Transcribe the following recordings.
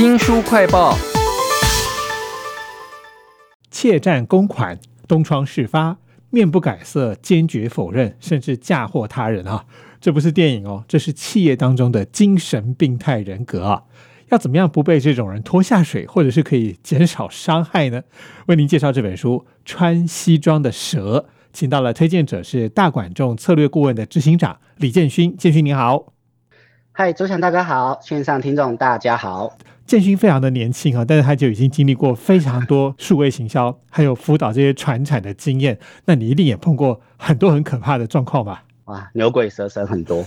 新书快报：窃占公款，东窗事发，面不改色，坚决否认，甚至嫁祸他人啊！这不是电影哦，这是企业当中的精神病态人格啊！要怎么样不被这种人拖下水，或者是可以减少伤害呢？为您介绍这本书《穿西装的蛇》，请到了推荐者是大管众策略顾问的执行长李建勋，建勋您好。嗨，周强大哥好，线上听众大家好。建勋非常的年轻啊，但是他就已经经历过非常多 数位行销，还有辅导这些传产的经验。那你一定也碰过很多很可怕的状况吧？哇，牛鬼蛇神很多。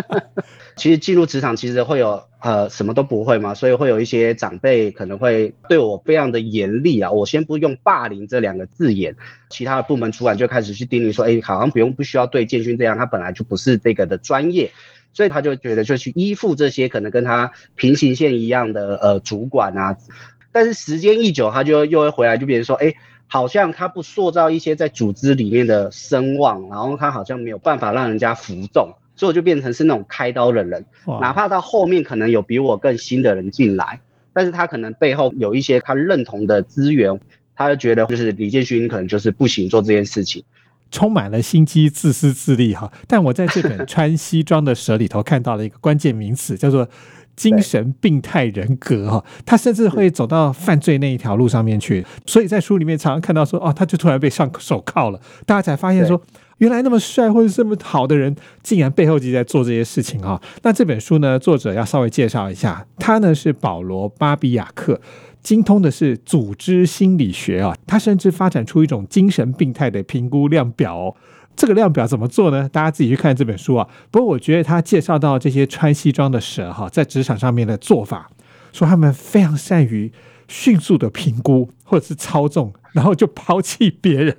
其实进入职场，其实会有呃什么都不会嘛，所以会有一些长辈可能会对我非常的严厉啊。我先不用霸凌这两个字眼，其他的部门主管就开始去叮咛说，哎，好像不用不需要对建勋这样，他本来就不是这个的专业。所以他就觉得就去依附这些可能跟他平行线一样的呃主管啊，但是时间一久，他就又会回来，就变成说，哎，好像他不塑造一些在组织里面的声望，然后他好像没有办法让人家服众，所以我就变成是那种开刀的人，哪怕到后面可能有比我更新的人进来，但是他可能背后有一些他认同的资源，他就觉得就是李建勋可能就是不行做这件事情。充满了心机、自私自利哈，但我在这本穿西装的蛇里头看到了一个关键名词，叫做精神病态人格哈。他甚至会走到犯罪那一条路上面去，所以在书里面常常看到说，哦，他就突然被上手铐了，大家才发现说，原来那么帅或者这么好的人，竟然背后就在做这些事情哈。那这本书呢，作者要稍微介绍一下，他呢是保罗巴比亚克。精通的是组织心理学啊，他甚至发展出一种精神病态的评估量表。这个量表怎么做呢？大家自己去看这本书啊。不过我觉得他介绍到这些穿西装的蛇哈，在职场上面的做法，说他们非常善于迅速的评估或者是操纵，然后就抛弃别人。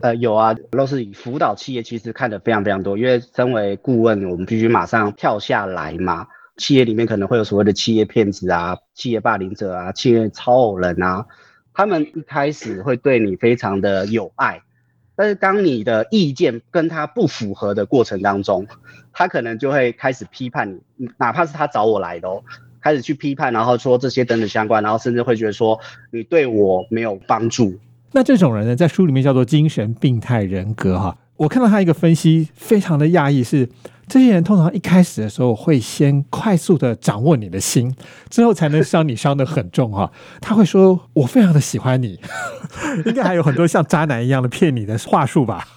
呃，有啊，都是以辅导企业，其实看的非常非常多，因为身为顾问，我们必须马上跳下来嘛。企业里面可能会有所谓的企业骗子啊、企业霸凌者啊、企业超偶人啊，他们一开始会对你非常的有爱，但是当你的意见跟他不符合的过程当中，他可能就会开始批判你，哪怕是他找我来的哦，开始去批判，然后说这些等等相关，然后甚至会觉得说你对我没有帮助。那这种人呢，在书里面叫做精神病态人格哈。我看到他一个分析，非常的讶异是。这些人通常一开始的时候会先快速的掌握你的心，之后才能伤你伤的很重哈。他会说：“我非常的喜欢你。” 应该还有很多像渣男一样的骗你的话术吧？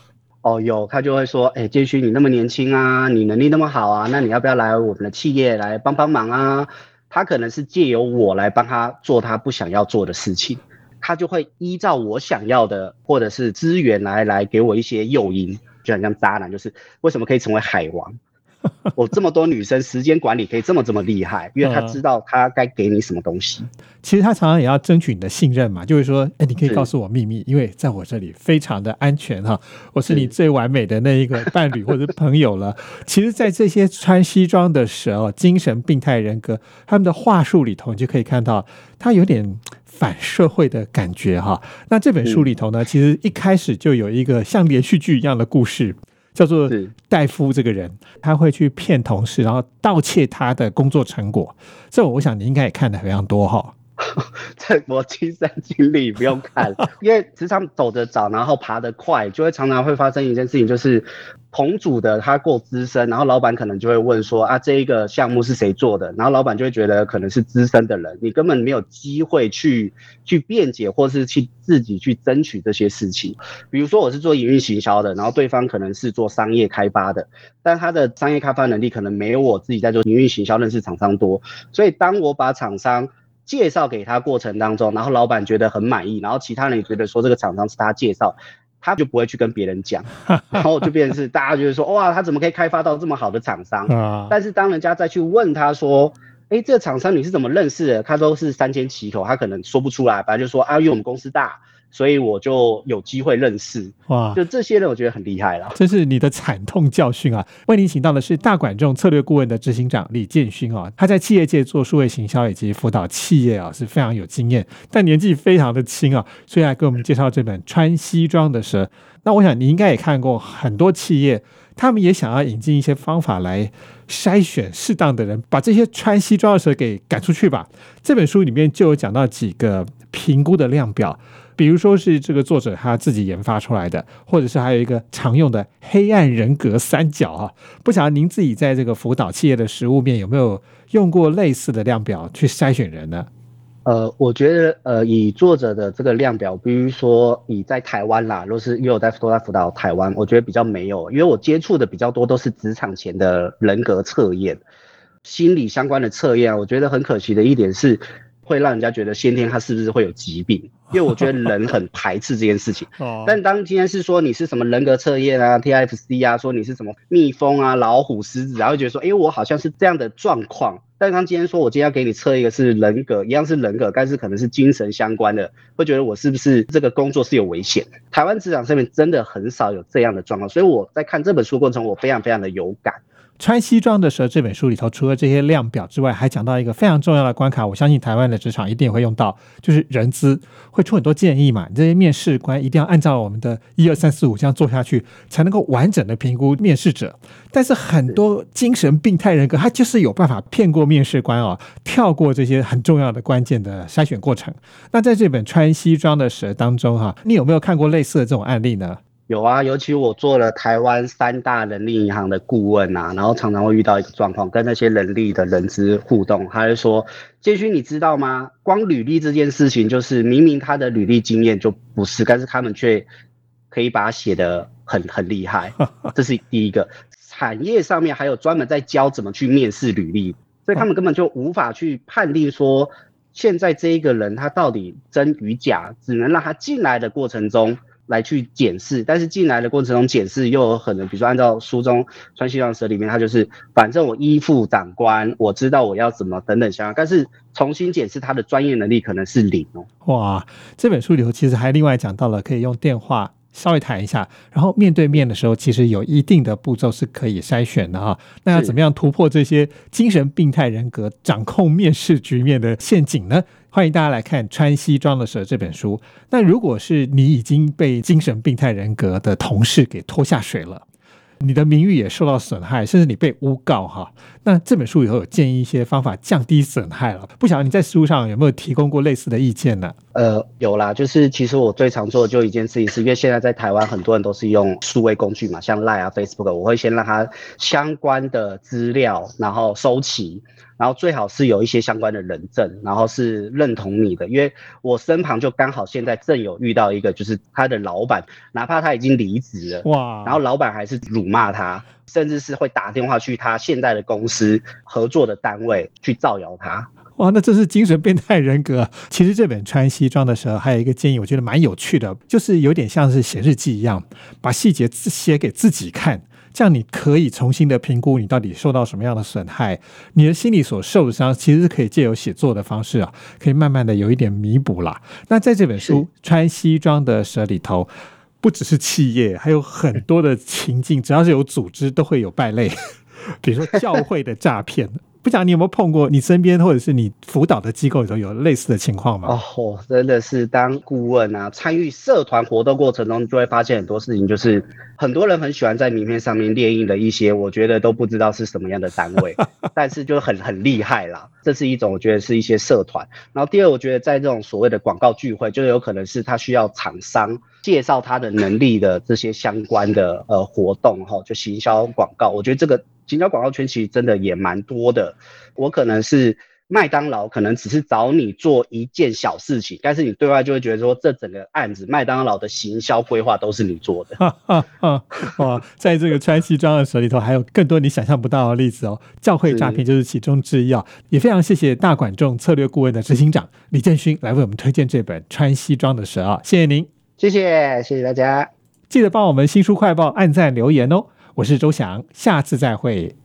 哦，有，他就会说：“哎，建勋，你那么年轻啊，你能力那么好啊，那你要不要来我们的企业来帮帮忙啊？”他可能是借由我来帮他做他不想要做的事情，他就会依照我想要的或者是资源来来给我一些诱因。就很像渣男，就是为什么可以成为海王？我这么多女生，时间管理可以这么这么厉害，因为她知道她该给你什么东西。其实她常常也要争取你的信任嘛，就是说，哎，你可以告诉我秘密，因为在我这里非常的安全哈，我是你最完美的那一个伴侣或者朋友了。其实，在这些穿西装的时候、精神病态人格，他们的话术里头，你就可以看到他有点反社会的感觉哈。那这本书里头呢，其实一开始就有一个像连续剧一样的故事。叫做戴夫这个人，他会去骗同事，然后盗窃他的工作成果。这我想你应该也看的非常多哈。这我亲身经历，不用看，因为职场走得早，然后爬得快，就会常常会发生一件事情，就是。同组的他够资深，然后老板可能就会问说啊，这一个项目是谁做的？然后老板就会觉得可能是资深的人，你根本没有机会去去辩解，或是去自己去争取这些事情。比如说我是做营运行销的，然后对方可能是做商业开发的，但他的商业开发能力可能没有我自己在做营运行销认识厂商多，所以当我把厂商介绍给他过程当中，然后老板觉得很满意，然后其他人也觉得说这个厂商是他介绍。他就不会去跟别人讲，然后就变成是大家觉得说，哇，他怎么可以开发到这么好的厂商？但是当人家再去问他说，哎，这个厂商你是怎么认识的？他都是三缄其口，他可能说不出来，反正就说啊，因为我们公司大，所以我就有机会认识。哇，就这些人，我觉得很厉害啦。这是你的惨痛教训啊！为您请到的是大管众策略顾问的执行长李建勋啊，他在企业界做数位行销以及辅导企业啊，是非常有经验，但年纪非常的轻啊，所以来给我们介绍这本《穿西装的蛇》。那我想你应该也看过很多企业，他们也想要引进一些方法来筛选适当的人，把这些穿西装的蛇给赶出去吧。这本书里面就有讲到几个评估的量表。比如说是这个作者他自己研发出来的，或者是还有一个常用的黑暗人格三角啊，不晓得您自己在这个辅导企业的实务面有没有用过类似的量表去筛选人呢？呃，我觉得呃，以作者的这个量表，比如说以在台湾啦，若是因为我在都在辅导台湾，我觉得比较没有，因为我接触的比较多都是职场前的人格测验、心理相关的测验，我觉得很可惜的一点是。会让人家觉得先天他是不是会有疾病？因为我觉得人很排斥这件事情。哦。但当今天是说你是什么人格测验啊，TFC 啊，说你是什么蜜蜂啊、老虎、狮子，然后觉得说，哎，我好像是这样的状况。但当今天说我今天要给你测一个是人格，一样是人格，但是可能是精神相关的，会觉得我是不是这个工作是有危险？台湾职场上面真的很少有这样的状况，所以我在看这本书过程，我非常非常的有感。穿西装的蛇这本书里头，除了这些量表之外，还讲到一个非常重要的关卡。我相信台湾的职场一定也会用到，就是人资会出很多建议嘛。这些面试官一定要按照我们的一二三四五这样做下去，才能够完整的评估面试者。但是很多精神病态人格，他就是有办法骗过面试官哦，跳过这些很重要的关键的筛选过程。那在这本穿西装的蛇当中，哈，你有没有看过类似的这种案例呢？有啊，尤其我做了台湾三大人力银行的顾问啊，然后常常会遇到一个状况，跟那些人力的人资互动，他就说：“建勋，你知道吗？光履历这件事情，就是明明他的履历经验就不是，但是他们却可以把它写得很很厉害。这是第一个。产业上面还有专门在教怎么去面试履历，所以他们根本就无法去判定说，现在这一个人他到底真与假，只能让他进来的过程中。”来去检视，但是进来的过程中检视又有可能，比如说按照书中穿西装蛇里面，他就是反正我依附长官，我知道我要怎么等等相关，但是重新检视他的专业能力可能是零哦。哇，这本书里头其实还另外讲到了可以用电话。稍微谈一下，然后面对面的时候，其实有一定的步骤是可以筛选的哈。那要怎么样突破这些精神病态人格掌控面试局面的陷阱呢？欢迎大家来看《穿西装的时候》这本书。那如果是你已经被精神病态人格的同事给拖下水了。你的名誉也受到损害，甚至你被诬告哈。那这本书以后有建议一些方法降低损害了。不晓得你在书上有没有提供过类似的意见呢？呃，有啦，就是其实我最常做的就一件事情，是因为现在在台湾很多人都是用数位工具嘛，像 Line 啊、Facebook，我会先让他相关的资料然后收齐。然后最好是有一些相关的人证，然后是认同你的，因为我身旁就刚好现在正有遇到一个，就是他的老板，哪怕他已经离职了，哇，然后老板还是辱骂他，甚至是会打电话去他现在的公司合作的单位去造谣他，哇，那这是精神变态人格。其实这本穿西装的时候，还有一个建议，我觉得蛮有趣的，就是有点像是写日记一样，把细节写给自己看。这样你可以重新的评估你到底受到什么样的损害，你的心理所受的伤，其实是可以借由写作的方式啊，可以慢慢的有一点弥补啦。那在这本书《穿西装的蛇》里头，不只是企业，还有很多的情境，只要是有组织，都会有败类，比如说教会的诈骗。不讲你有没有碰过？你身边或者是你辅导的机构里头有类似的情况吗？哦，真的是当顾问啊，参与社团活动过程中，就会发现很多事情，就是很多人很喜欢在名片上面列印的一些，我觉得都不知道是什么样的单位，但是就很很厉害啦。这是一种，我觉得是一些社团。然后第二，我觉得在这种所谓的广告聚会，就有可能是他需要厂商介绍他的能力的这些相关的呃活动哈，就行销广告。我觉得这个。行销广告圈其实真的也蛮多的，我可能是麦当劳，可能只是找你做一件小事情，但是你对外就会觉得说，这整个案子麦当劳的行销规划都是你做的。哇，在这个穿西装的手里头，还有更多你想象不到的例子哦。教会诈骗就是其中之一啊。也非常谢谢大管众策略顾问的执行长李建勋来为我们推荐这本穿西装的蛇啊，谢谢您，谢谢谢谢大家，记得帮我们新书快报按赞留言哦。我是周翔，下次再会。